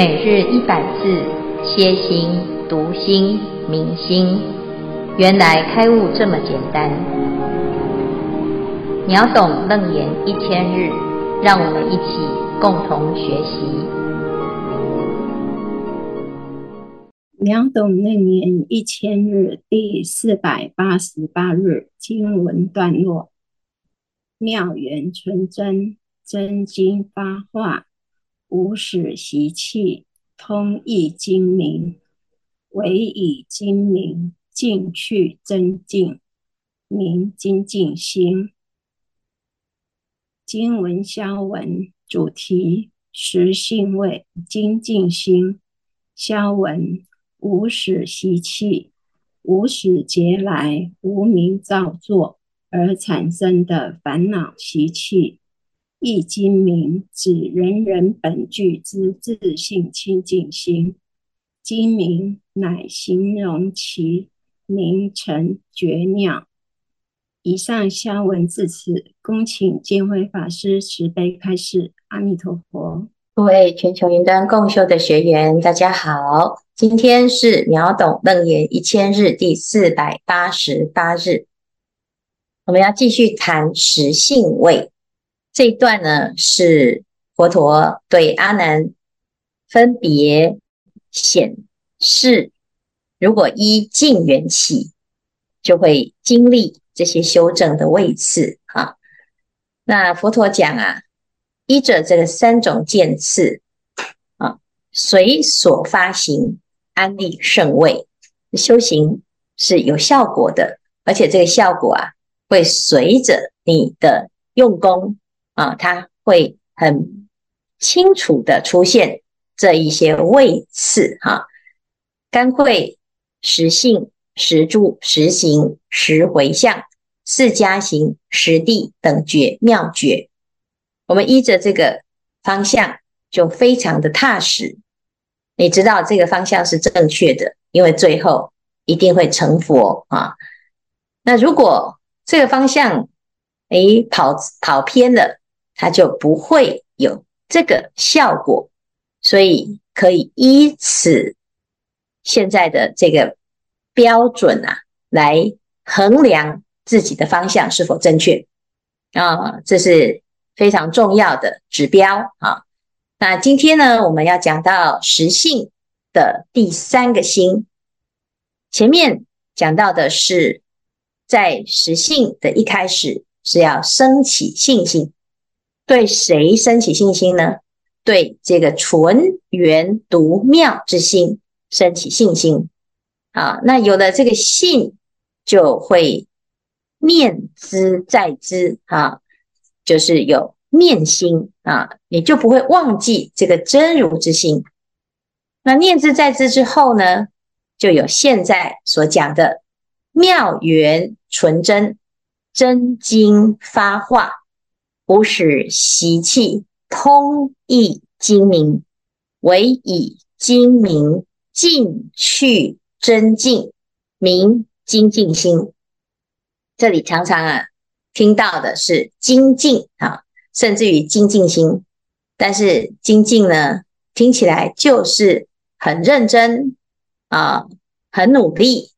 每日一百字，歇心、读心、明心，原来开悟这么简单。秒懂楞严一千日，让我们一起共同学习。秒懂楞严一千日第四百八十八日经文段落：妙圆纯真，真经发化。无始习气，通义精明，唯以精明尽去真净，明精进心。经文消文主题：实性味精进心。消文无始习气，无始劫来无明造作而产生的烦恼习气。易精明指人人本具之自性清净心，精明乃形容其明澄绝妙。以上消文至此，恭请见辉法师慈悲开示。阿弥陀佛。各位全球云端共修的学员，大家好，今天是秒懂楞严一千日第四百八十八日，我们要继续谈实性位。这一段呢，是佛陀对阿难分别显示，如果依净缘起，就会经历这些修正的位次啊。那佛陀讲啊，依着这个三种渐次啊，随所发行安立胜位，修行是有效果的，而且这个效果啊，会随着你的用功。啊，它会很清楚的出现这一些位次哈，干会、实性、实住、实行、实回向、四加行、实地等觉妙觉，我们依着这个方向就非常的踏实。你知道这个方向是正确的，因为最后一定会成佛啊。那如果这个方向诶跑跑偏了，它就不会有这个效果，所以可以依此现在的这个标准啊，来衡量自己的方向是否正确啊，这是非常重要的指标啊。那今天呢，我们要讲到实性的第三个心，前面讲到的是在实性的一开始是要升起信心。对谁升起信心呢？对这个纯圆独妙之心升起信心啊！那有了这个信，就会念兹在兹啊，就是有念心啊，你就不会忘记这个真如之心。那念兹在兹之后呢，就有现在所讲的妙圆纯真真经发化。不使习气，通义精明，唯以精明尽去真净，明精进心。这里常常啊听到的是精进啊，甚至于精进心，但是精进呢听起来就是很认真啊，很努力。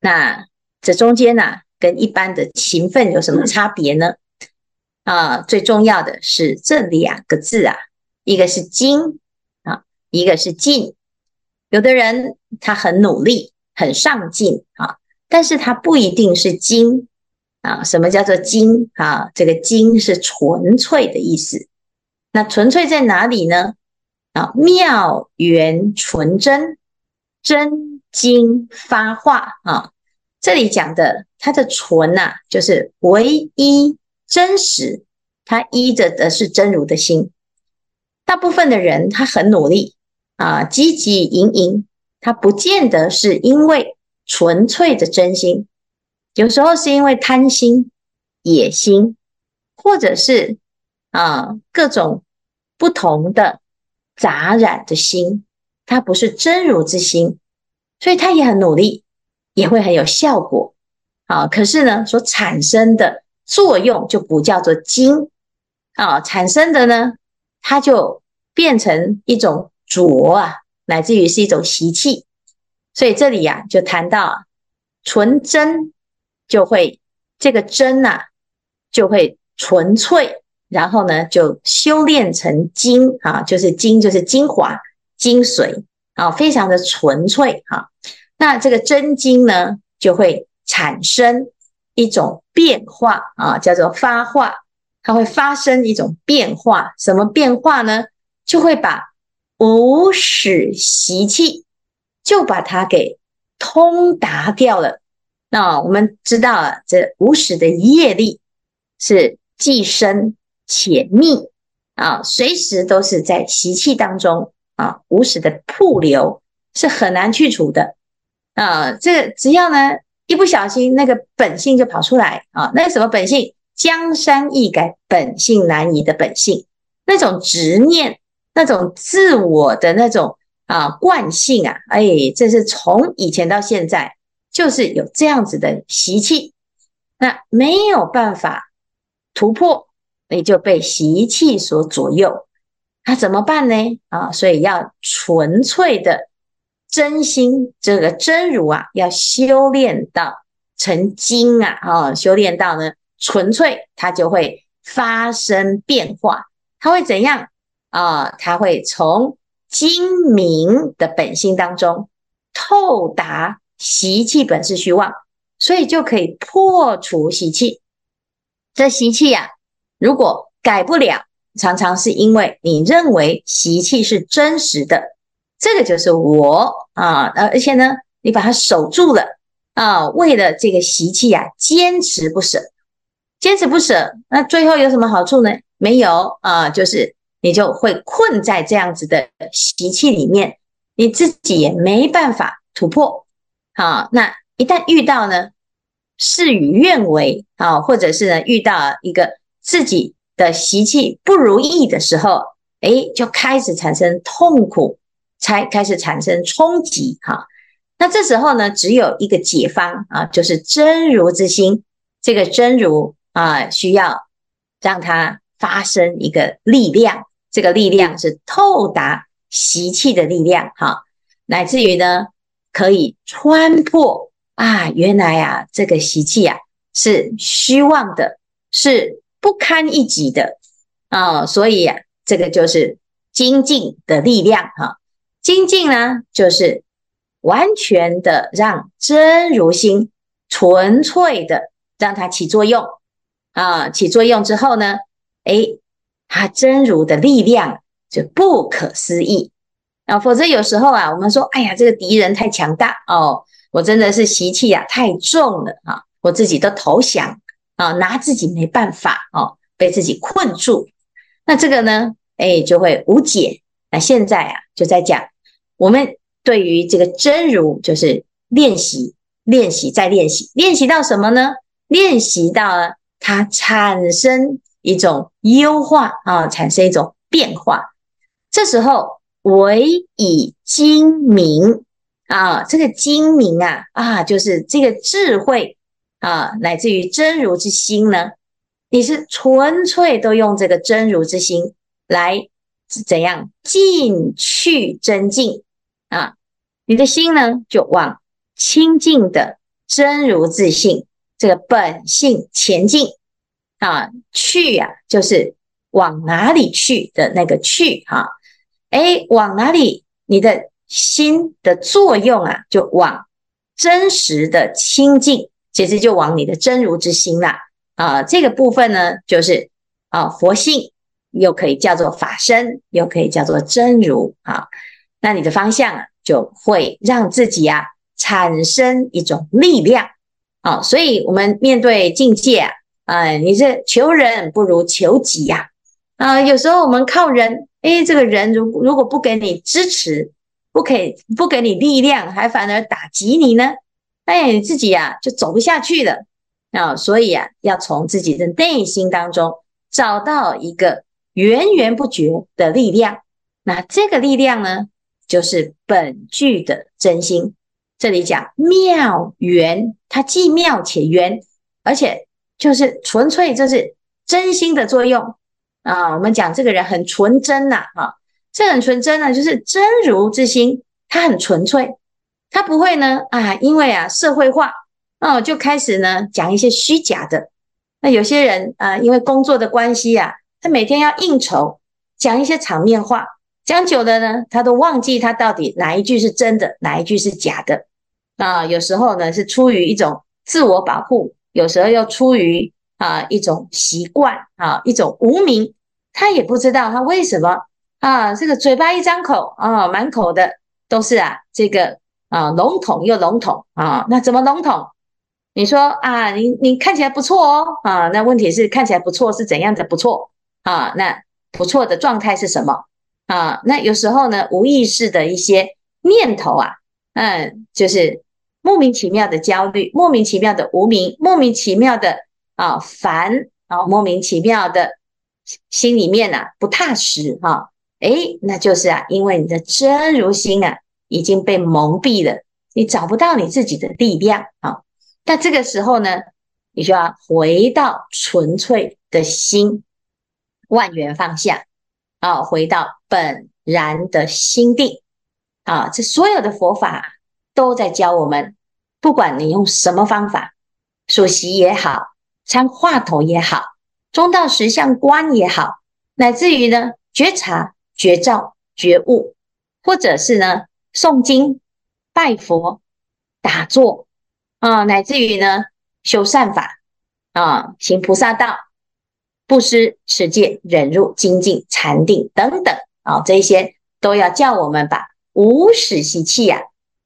那这中间呢、跟一般的勤奋有什么差别呢？啊，最重要的是这两个字啊，一个是精啊，一个是进。有的人他很努力，很上进啊，但是他不一定是精啊。什么叫做精啊？这个精是纯粹的意思。那纯粹在哪里呢？啊，妙圆纯真，真经发化啊。这里讲的它的纯呐，就是唯一。真实，他依着的是真如的心。大部分的人他很努力啊，积极营营，他不见得是因为纯粹的真心，有时候是因为贪心、野心，或者是啊各种不同的杂染的心，他不是真如之心，所以他也很努力，也会很有效果啊。可是呢，所产生的。作用就不叫做精啊，产生的呢，它就变成一种浊啊，乃至于是一种习气。所以这里呀、啊，就谈到纯真，就会这个真呐、就会纯粹，然后呢，就修炼成精啊，就是精，就是精华、精髓啊，非常的纯粹哈、那这个真精呢，就会产生一种变化啊，叫做发化，它会发生一种变化。什么变化呢？就会把无始习气。就把它给通达掉了。那我们知道了，这无始的业力是既深且密啊，随时都是在习气当中啊。无始的瀑流是很难去除的啊。这只要呢一不小心，那个本性就跑出来啊。那什么本性？江山易改，本性难移的本性，那种执念，那种自我的那种。啊，惯性啊，哎，这是从以前到现在，就是有这样子的习气，那没有办法突破，你就被习气所左右，那怎么办呢？啊，所以要纯粹的真心，这个真如啊，要修炼到成精啊，啊，修炼到呢纯粹，它就会发生变化，它会怎样啊？它会从。精明的本性当中，透达习气本是虚妄，所以就可以破除习气。这习气呀、啊，如果改不了，常常是因为你认为习气是真实的，这个就是我啊，而且呢，你把它守住了啊，为了这个习气、啊，坚持不舍，坚持不舍，那最后有什么好处呢？没有啊，就是。你就会困在这样子的习气里面，你自己也没办法突破。好，那一旦遇到呢，事与愿违啊，或者是呢遇到一个自己的习气不如意的时候，诶，就开始产生痛苦，才开始产生冲击。哈，那这时候呢，只有一个解方啊，就是真如之心。这个真如啊，需要让它发生一个力量。这个力量是透达习气的力量，哈，乃至于呢，可以穿破啊，原来啊，这个习气啊是虚妄的，是不堪一击的啊，所以啊，这个就是精进的力量，哈，精进呢，就是完全的让真如心纯粹的让它起作用啊，起作用之后呢，诶。他真如的力量就不可思议啊！否则有时候啊，我们说，哎呀，这个敌人太强大哦，我真的是习气啊太重了啊，我自己都投降啊，拿自己没办法哦，被自己困住。那这个呢，哎，就会无解。那现在啊，就在讲我们对于这个真如，就是练习、练习再练习，练习到什么呢？练习到它产生。一种优化啊，产生一种变化。这时候唯以精明啊，这个精明啊啊，就是这个智慧啊，乃至于真如之心呢，你是纯粹都用这个真如之心来是怎样进去真进啊？你的心呢，就往清净的真如自性这个本性前进。啊，去呀、啊，就是往哪里去的那个去哈、啊，诶，往哪里？你的心的作用啊，就往真实的清净，其实就往你的真如之心啦。啊，这个部分呢，就是啊，佛性又可以叫做法身，又可以叫做真如啊。那你的方向啊，就会让自己啊产生一种力量。啊，所以我们面对境界啊。啊，你这求人不如求己呀！啊，有时候我们靠人，诶，这个人如如果不给你支持，不给不给你力量，还反而打击你呢，哎，你自己呀就走不下去了啊！所以啊，要从自己的内心当中找到一个源源不绝的力量。那这个力量呢，就是本具的真心。这里讲妙圆，它既妙且圆，而且。就是纯粹，就是真心的作用啊！我们讲这个人很纯真呐，哈，这很纯真呢，就是真如之心，它很纯粹，它不会呢啊，因为啊社会化哦，就开始呢讲一些虚假的。那有些人啊，因为工作的关系啊，他每天要应酬，讲一些场面话，讲久了呢，他都忘记他到底哪一句是真的，哪一句是假的啊。有时候呢是出于一种自我保护，有时候又出于啊一种习惯啊一种无名，他也不知道他为什么啊这个嘴巴一张口啊满口的都是啊这个啊笼统又笼统啊，那怎么笼统？你说啊，你你看起来不错哦，啊，那问题是看起来不错是怎样的不错啊？那不错的状态是什么啊？那有时候呢，无意识的一些念头啊，嗯，就是莫名其妙的焦虑，莫名其妙的无名，莫名其妙的啊烦啊，莫名其妙的心里面啊不踏实哈、啊，诶，那就是啊，因为你的真如心啊已经被蒙蔽了，你找不到你自己的力量啊。那这个时候呢，你就要回到纯粹的心，万缘放下啊，回到本然的心定啊。这所有的佛法都在教我们，不管你用什么方法，数息也好，参话头也好，中道实相观也好，乃至于呢觉察、觉照、觉悟，或者是呢诵经、拜佛、打坐。啊，乃至于呢，修善法啊，行菩萨道，布施、持戒、忍辱、精进、禅定等等啊，这些都要叫我们把无始习气呀，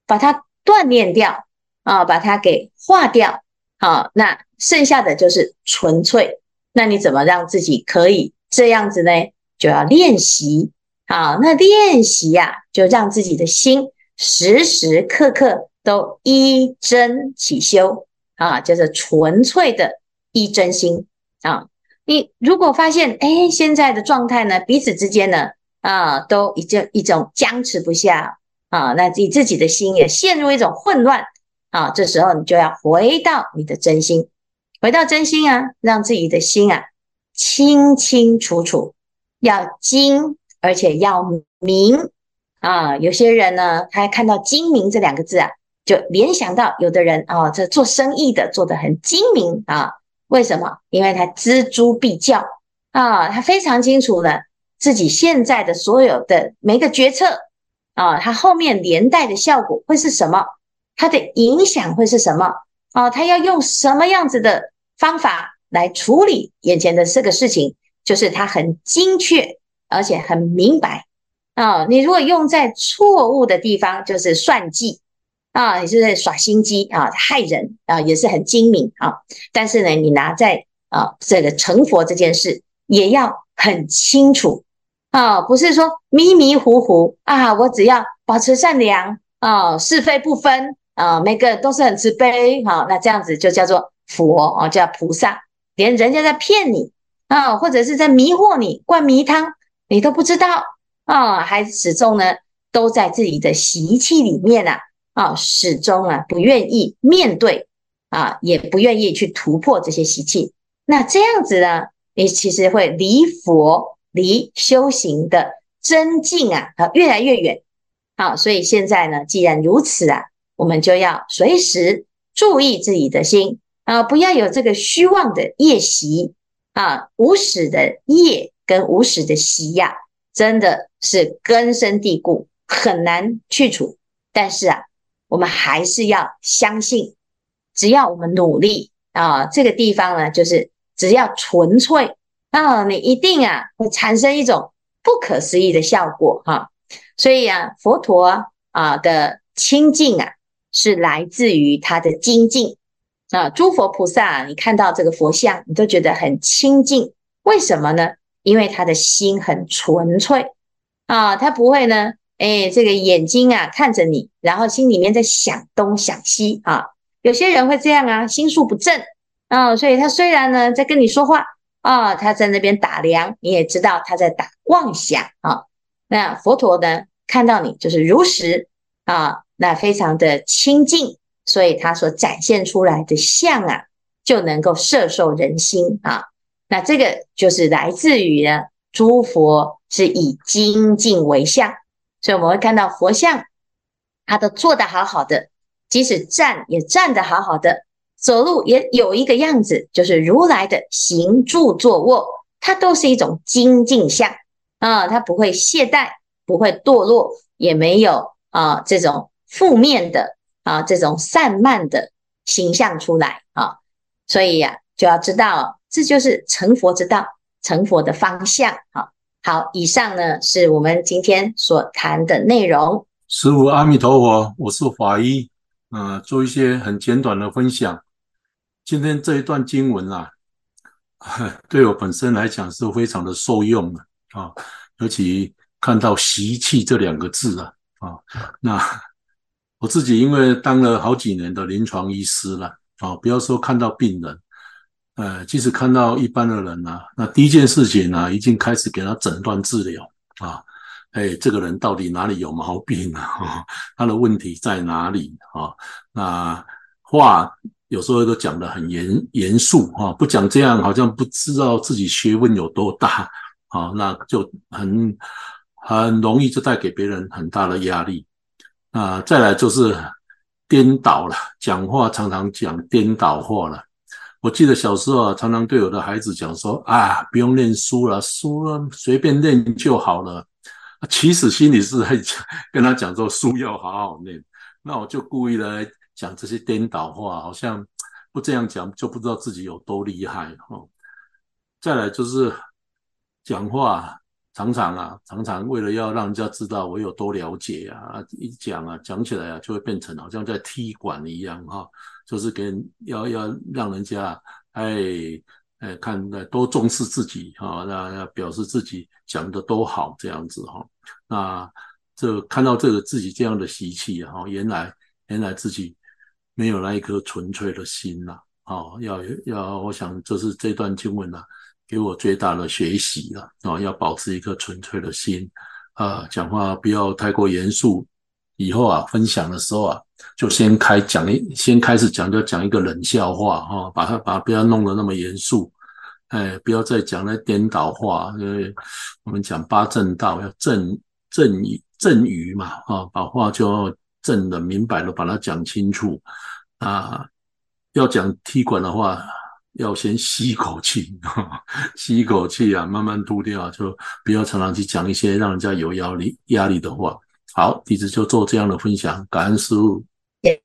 把它锻炼掉啊，把它给化掉啊，那剩下的就是纯粹。那你怎么让自己可以这样子呢？就要练习啊，那练习呀、就让自己的心时时刻刻。都一真起修啊，就是纯粹的一真心啊。你如果发现，哎，现在的状态呢，彼此之间呢，啊，都已经一种僵持不下啊，那你自己的心也陷入一种混乱啊。这时候你就要回到你的真心，回到真心啊，让自己的心啊清清楚楚，要精而且要明啊。有些人呢，他看到“精明”这两个字啊。就联想到有的人啊、哦，这做生意的做得很精明啊，为什么？因为他锱铢必较啊，他非常清楚呢，自己现在的所有的每个决策啊，他后面连带的效果会是什么？他的影响会是什么？啊，他要用什么样子的方法来处理眼前的这个事情？就是他很精确，而且很明白啊。你如果用在错误的地方，就是算计。啊，你是在耍心机啊，害人啊，也是很精明啊。但是呢，你拿在啊这个成佛这件事，也要很清楚啊，不是说迷迷糊糊啊。我只要保持善良啊，是非不分啊，每个都是很慈悲、啊。那这样子就叫做佛啊，叫菩萨。连人家在骗你啊，或者是在迷惑你，灌迷汤，你都不知道啊，还始终呢都在自己的习气里面啊。啊，始终啊不愿意面对啊，也不愿意去突破这些习气。那这样子呢，你其实会离佛、离修行的真境啊，啊越来越远。好、啊，所以现在呢，既然如此啊，我们就要随时注意自己的心啊，不要有这个虚妄的业习啊，无始的业跟无始的习呀、啊，真的是根深蒂固，很难去除。但是啊。我们还是要相信，只要我们努力啊，这个地方呢，就是只要纯粹啊，你一定啊会产生一种不可思议的效果哈。所以啊，佛陀啊的清净啊，是来自于他的精进啊。诸佛菩萨啊，你看到这个佛像，你都觉得很清净，为什么呢？因为他的心很纯粹啊，他不会呢。哎，这个眼睛啊看着你，然后心里面在想东想西啊。有些人会这样啊，心术不正啊，所以他虽然呢在跟你说话啊，他在那边打量，你也知道他在打妄想啊。那佛陀呢看到你就是如实啊，那非常的清净，所以他所展现出来的相啊，就能够摄受人心啊。那这个就是来自于呢诸佛是以精进为相，所以我们会看到佛像，他都做得好好的，即使站也站得好好的，走路也有一个样子，就是如来的行住坐卧，它都是一种精进相啊，它不会懈怠，不会堕落，也没有啊这种负面的啊这种散漫的形象出来啊，所以呀、就要知道，这就是成佛之道。成佛的方向，好，好，以上呢是我们今天所谈的内容。师父阿弥陀佛，我是法医，嗯、做一些很简短的分享。今天这一段经文啊，对我本身来讲是非常的受用的啊，尤其看到习气这两个字啊，啊，那我自己因为当了好几年的临床医师了啊，不要说看到病人。呃，即使看到一般的人呢、啊，那第一件事情呢、啊，已经开始给他诊断治疗啊。哎，这个人到底哪里有毛病啊？啊他的问题在哪里啊？那话有时候都讲得很严严肃啊，不讲这样好像不知道自己学问有多大啊，那就很很容易就带给别人很大的压力啊。再来就是颠倒了，讲话常常讲颠倒话了。我记得小时候啊，常常对我的孩子讲说：“啊，不用念书了，书了随便念就好了。”其实心里是在讲，跟他讲说书要好好念。那我就故意来讲这些颠倒话，好像不这样讲就不知道自己有多厉害哦。再来就是讲话，常常啊，常常为了要让人家知道我有多了解啊，一讲啊，讲起来啊，就会变成好像在踢馆一样哈。就是跟要要让人家哎哎看多重视自己哈，那要表示自己讲的多好这样子哈。那这看到这个自己这样的习气哈，原来原来自己没有那一颗纯粹的心呐。哦，要要，我想这是这段经文呐，给我最大的学习了啊，要保持一颗纯粹的心啊，讲话不要太过严肃。以后啊，分享的时候啊，就先开讲一，先开始讲就讲一个冷笑话哈、把它把它不要弄得那么严肃，哎，不要再讲那颠倒话，因为我们讲八正道要正正正语嘛，啊、把话就要正的明白的把它讲清楚啊，要讲踢馆的话，要先吸一口气，吸一口气啊，慢慢吐掉，就不要常常去讲一些让人家有压力压力的话。好，弟子就做这样的分享，感恩师父。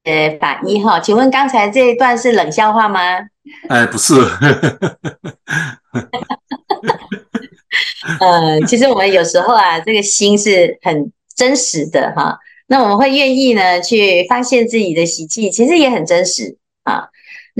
呃，法医哈，请问刚才这一段是冷笑话吗？哎，不是。呃，其实我们有时候啊，这个心是很真实的哈。那我们会愿意呢去发现自己的习气，其实也很真实啊。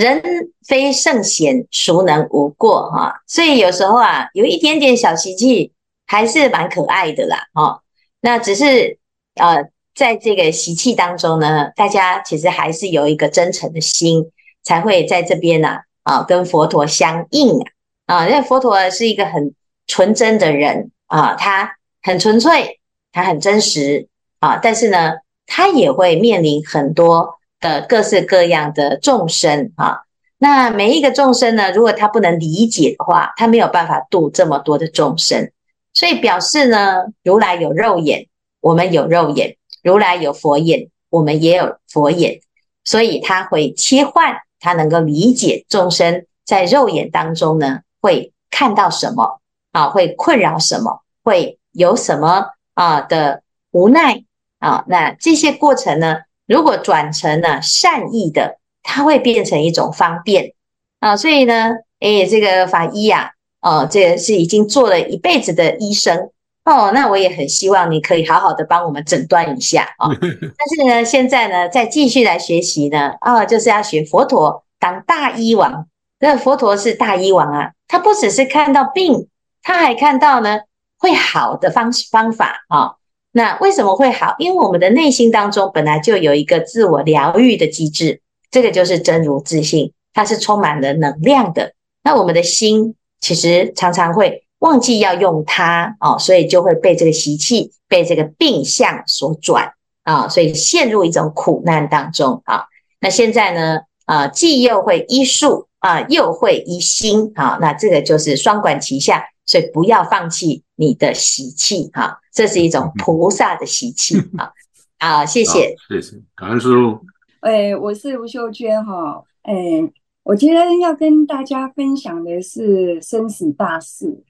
人非圣贤，孰能无过哈？所以有时候啊，有一点点小习气，还是蛮可爱的啦。哈，那只是。呃，在这个习气当中呢，大家其实还是有一个真诚的心，才会在这边呢，啊，啊，跟佛陀相应啊，啊，因为佛陀是一个很纯真的人啊，他很纯粹，他很真实啊，但是呢，他也会面临很多的各式各样的众生啊，那每一个众生呢，如果他不能理解的话，他没有办法度这么多的众生，所以表示呢，如来有肉眼。我们有肉眼，如来有佛眼，我们也有佛眼，所以他会切换，他能够理解众生在肉眼当中呢，会看到什么啊，会困扰什么，会有什么啊的无奈啊，那这些过程呢，如果转成了善意的，它会变成一种方便啊，所以呢，诶，这个法医呀，啊，这个是已经做了一辈子的医生。哦，那我也很希望你可以好好的帮我们诊断一下啊、哦。但是呢，现在呢，再继续来学习呢，啊、哦，就是要学佛陀当大医王。那佛陀是大医王啊，他不只是看到病，他还看到呢会好的方方法啊、哦。那为什么会好？因为我们的内心当中本来就有一个自我疗愈的机制，这个就是真如自信，它是充满了能量的。那我们的心其实常常会。忘记要用它哦，所以就会被这个习气、被这个病相所转啊，所以陷入一种苦难当中啊。那现在呢，啊，既又会医术啊，又会医心啊，那这个就是双管齐下，所以不要放弃你的习气哈，这是一种菩萨的习气 啊。啊，谢谢，谢谢，感恩师父。哎，我是吴秀娟哈，哎，我今天要跟大家分享的是生死大事。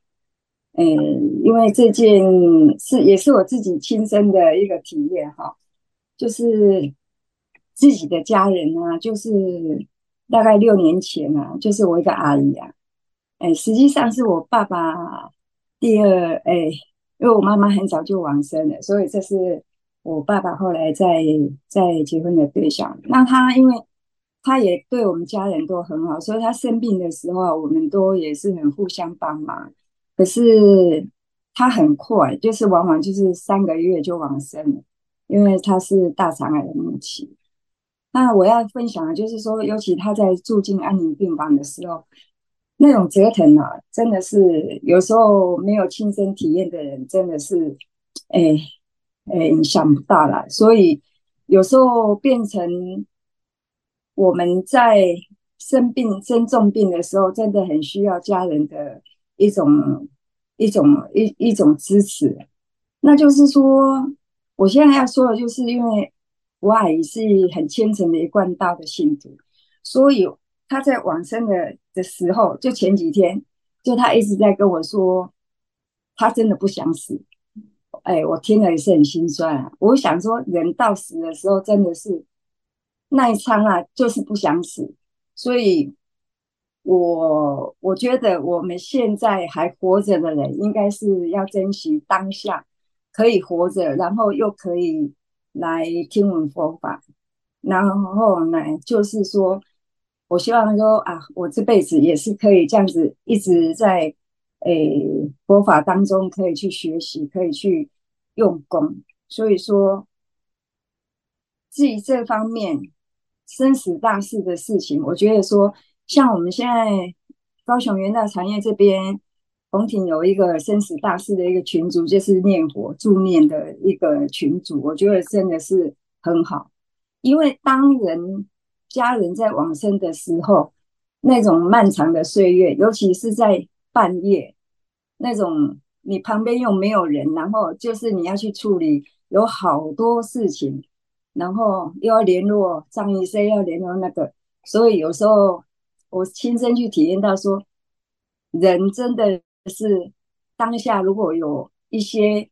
哎，因为这件是也是我自己亲身的一个体验哈，就是自己的家人啊，就是大概六年前啊，就是我一个阿姨啊，哎，实际上是我爸爸第二哎，因为我妈妈很早就往生了，所以这是我爸爸后来再再结婚的对象。那他因为他也对我们家人都很好，所以他生病的时候，我们都也是很互相帮忙。可是他很快，就是往往就是三个月就往生了，因为他是大肠癌的末期。那我要分享的就是说，尤其他在住进安宁病房的时候，那种折腾啊，真的是有时候没有亲身体验的人，真的是，哎哎，想不到啦。所以有时候变成我们在生病、生重病的时候，真的很需要家人的。一种一种一一种支持，那就是说，我现在要说的，就是因为我阿姨是很虔诚的一贯道的信徒，所以他在往生的的时候，就前几天，就他一直在跟我说，他真的不想死。哎，我听了也是很心酸啊。我想说，人到死的时候，真的是那一刹那，就是不想死，所以。我我觉得我们现在还活着的人，应该是要珍惜当下可以活着，然后又可以来听闻佛法。然后呢，就是说，我希望说啊，我这辈子也是可以这样子一直在诶佛法当中可以去学习，可以去用功。所以说，至于这方面生死大事的事情，我觉得说。像我们现在高雄元大产业这边，红亭有一个生死大事的一个群组，就是念佛助念的一个群组，我觉得真的是很好。因为当人家人在往生的时候，那种漫长的岁月，尤其是在半夜，那种你旁边又没有人，然后就是你要去处理有好多事情，然后又要联络张医生，要联络那个，所以有时候。我亲身去体验到，说人真的是当下，如果有一些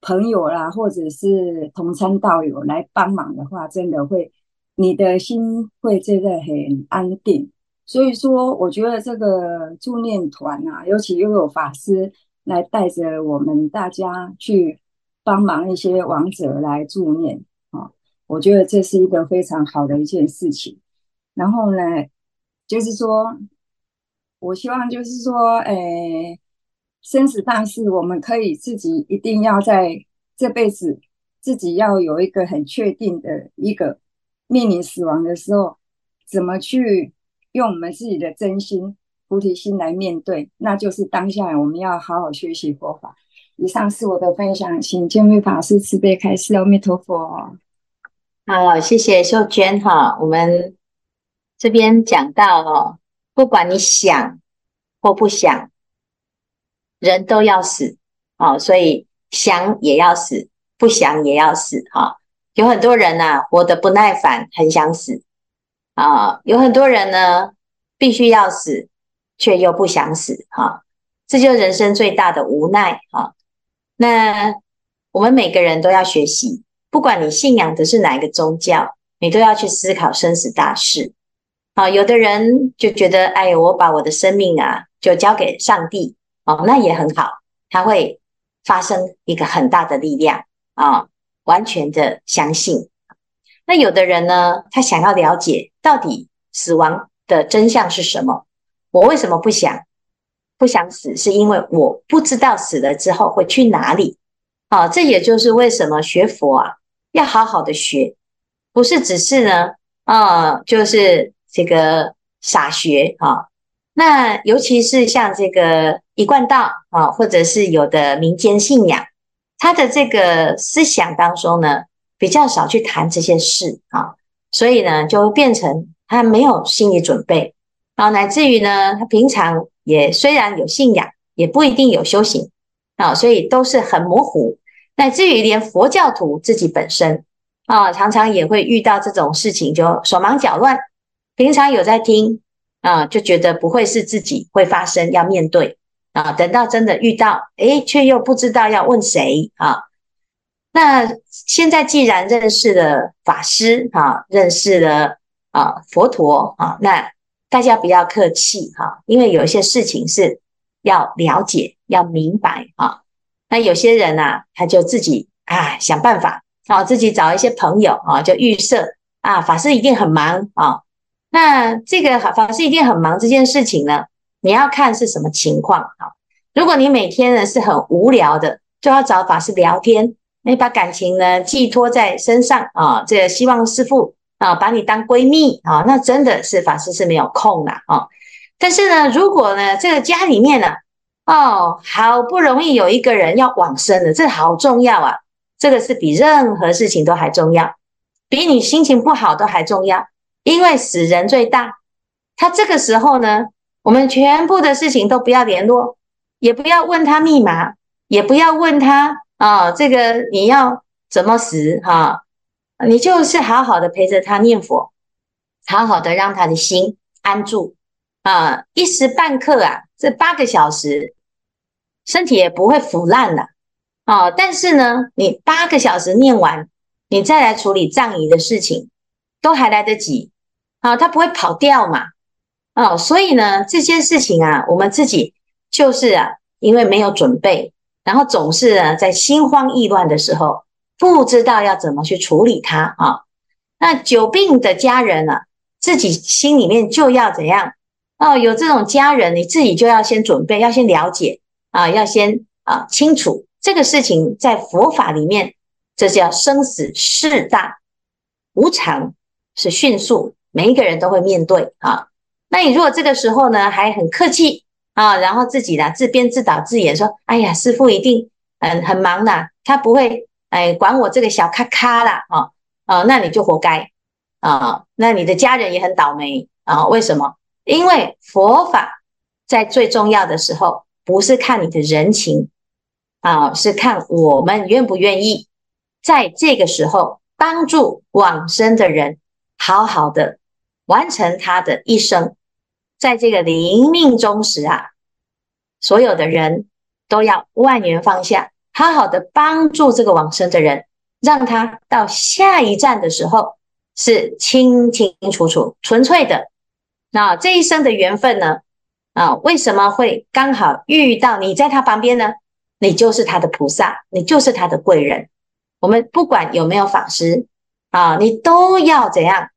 朋友啦，或者是同参道友来帮忙的话，真的会你的心会真的很安定。所以说，我觉得这个助念团啊，尤其又有法师来带着我们大家去帮忙一些亡者来助念啊，我觉得这是一个非常好的一件事情。然后呢，就是说，我希望就是说，诶，生死大事，我们可以自己一定要在这辈子自己要有一个很确定的一个面临死亡的时候，怎么去用我们自己的真心菩提心来面对，那就是当下我们要好好学习佛法。以上是我的分享，请见辉法师慈悲开示。阿弥陀佛。好，谢谢秀娟哈，我们。这边讲到哦，不管你想或不想，人都要死啊，所以想也要死，不想也要死哈。有很多人呐，活得不耐烦，很想死啊；有很多人呢，必须要死，却又不想死哈。这就是人生最大的无奈啊。那我们每个人都要学习，不管你信仰的是哪一个宗教，你都要去思考生死大事。好，有的人就觉得，哎，我把我的生命啊，就交给上帝，哦，那也很好，他会发生一个很大的力量啊，完全的相信。那有的人呢，他想要了解到底死亡的真相是什么？我为什么不想不想死？是因为我不知道死了之后会去哪里。好，这也就是为什么学佛啊，要好好的学，不是只是呢，啊，就是。这个傻学啊，那尤其是像这个一贯道啊，或者是有的民间信仰，他的这个思想当中呢，比较少去谈这些事啊，所以呢，就会变成他没有心理准备啊，乃至于呢，他平常也虽然有信仰，也不一定有修行啊，所以都是很模糊。乃至于连佛教徒自己本身啊，常常也会遇到这种事情，就手忙脚乱。平常有在听啊，就觉得不会是自己会发生要面对啊，等到真的遇到，诶，却又不知道要问谁啊。那现在既然认识了法师啊，认识了啊佛陀啊，那大家不要客气哈，因为有一些事情是要了解、要明白啊。那有些人啊，他就自己啊想办法，啊自己找一些朋友啊，就预设啊法师一定很忙啊。那这个法师一定很忙这件事情呢，你要看是什么情况啊。如果你每天呢是很无聊的，就要找法师聊天，你把感情呢寄托在身上啊，这希望师父啊把你当闺蜜啊，那真的是法师是没有空的啊。但是呢，如果呢这个家里面呢，哦，好不容易有一个人要往生了，这好重要啊！这个是比任何事情都还重要，比你心情不好都还重要，因为死人最大。他这个时候呢，我们全部的事情都不要联络，也不要问他密码，也不要问他啊、这个你要怎么死哈、你就是好好的陪着他念佛，好好的让他的心安住啊，一时半刻啊。这八个小时，身体也不会腐烂了啊！但是呢，你八个小时念完，你再来处理葬仪的事情，都还来得及啊！他不会跑掉嘛？哦，所以呢，这件事情啊，我们自己就是啊，因为没有准备，然后总是呢，在心慌意乱的时候，不知道要怎么去处理它啊。那久病的家人啊，自己心里面就要怎样？哦，有这种家人，你自己就要先准备，要先了解啊，要先啊清楚这个事情在佛法里面，这叫生死事大无常，是迅速，每一个人都会面对啊。那你如果这个时候呢，还很客气啊，然后自己呢自编自导自演说，哎呀，师傅一定嗯很忙的，他不会哎管我这个小咖咖啦啊啊，那你就活该啊，那你的家人也很倒霉啊，为什么？因为佛法在最重要的时候，不是看你的人情啊，是看我们愿不愿意在这个时候帮助往生的人，好好的完成他的一生。在这个临命终时啊，所有的人都要万缘放下，好好的帮助这个往生的人，让他到下一站的时候是清清楚楚、纯粹的。那这一生的缘分呢？啊，为什么会刚好遇到你在他旁边呢？你就是他的菩萨，你就是他的贵人。我们不管有没有法师啊，你都要怎样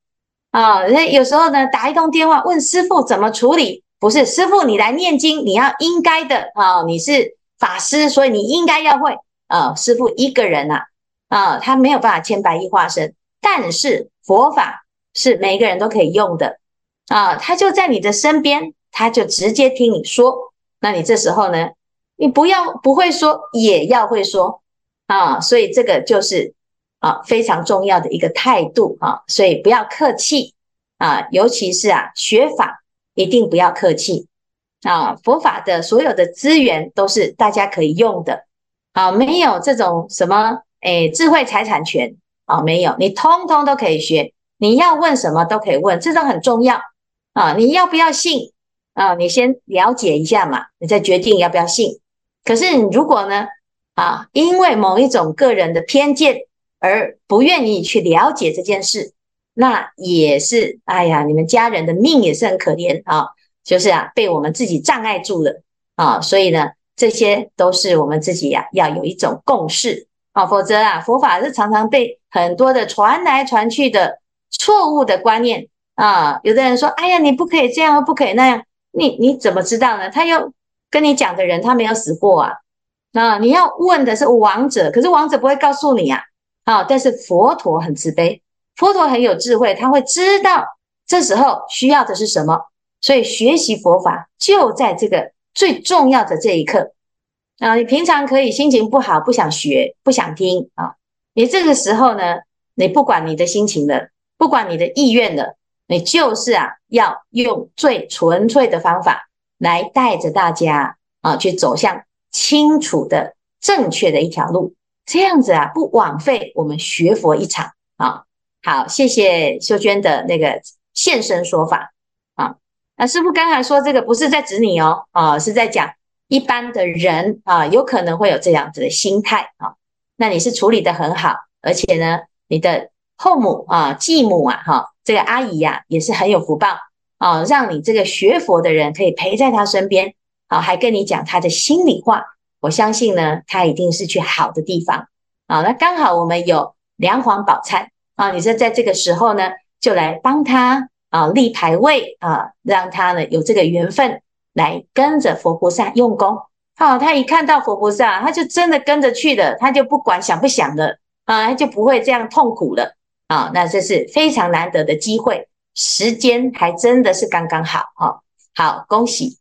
啊？那有时候呢，打一通电话问师傅怎么处理，不是师傅你来念经，你要应该的啊，你是法师，所以你应该要会啊。师傅一个人啊，啊，他没有办法千百亿化身，但是佛法是每个人都可以用的。啊，他就在你的身边，他就直接听你说。那你这时候呢，你不要不会说，也要会说啊。所以这个就是啊非常重要的一个态度啊。所以不要客气啊，尤其是啊学法一定不要客气啊。佛法的所有的资源都是大家可以用的啊，没有这种什么诶智慧财产权啊，没有，你通通都可以学，你要问什么都可以问，这都很重要。啊，你要不要信啊？你先了解一下嘛，你再决定要不要信。可是你如果呢，啊，因为某一种个人的偏见而不愿意去了解这件事，那也是，哎呀，你们家人的命也是很可怜啊，就是啊，被我们自己障碍住了啊。所以呢，这些都是我们自己呀，要有一种共识啊，否则啊，佛法是常常被很多的传来传去的错误的观念。啊，有的人说：“哎呀，你不可以这样，不可以那样。你”你怎么知道呢？他又跟你讲的人，他没有死过啊。那，你要问的是亡者，可是亡者不会告诉你啊。啊，但是佛陀很慈悲，佛陀很有智慧，他会知道这时候需要的是什么。所以学习佛法就在这个最重要的这一刻。啊，你平常可以心情不好，不想学，不想听啊。你这个时候呢，你不管你的心情了，不管你的意愿了。你就是啊，要用最纯粹的方法来带着大家啊，去走向清楚的正确的一条路，这样子啊，不枉费我们学佛一场啊。好，谢谢秀娟的那个现身说法啊。那师父刚才说这个不是在指你哦，啊，是在讲一般的人啊，有可能会有这样子的心态啊。那你是处理得很好，而且呢，你的后母啊、继母啊、哈，这个阿姨呀，也是很有福报啊，让你这个学佛的人可以陪在他身边，啊，还跟你讲他的心里话。我相信呢，他一定是去好的地方啊。那刚好我们有梁皇宝忏啊，你说在这个时候呢，就来帮他啊立牌位啊，让他呢有这个缘分来跟着佛菩萨用功。好，他一看到佛菩萨，他就真的跟着去了，他就不管想不想的啊，他就不会这样痛苦了啊。那这是非常难得的机会，时间还真的是刚刚好哈。好，恭喜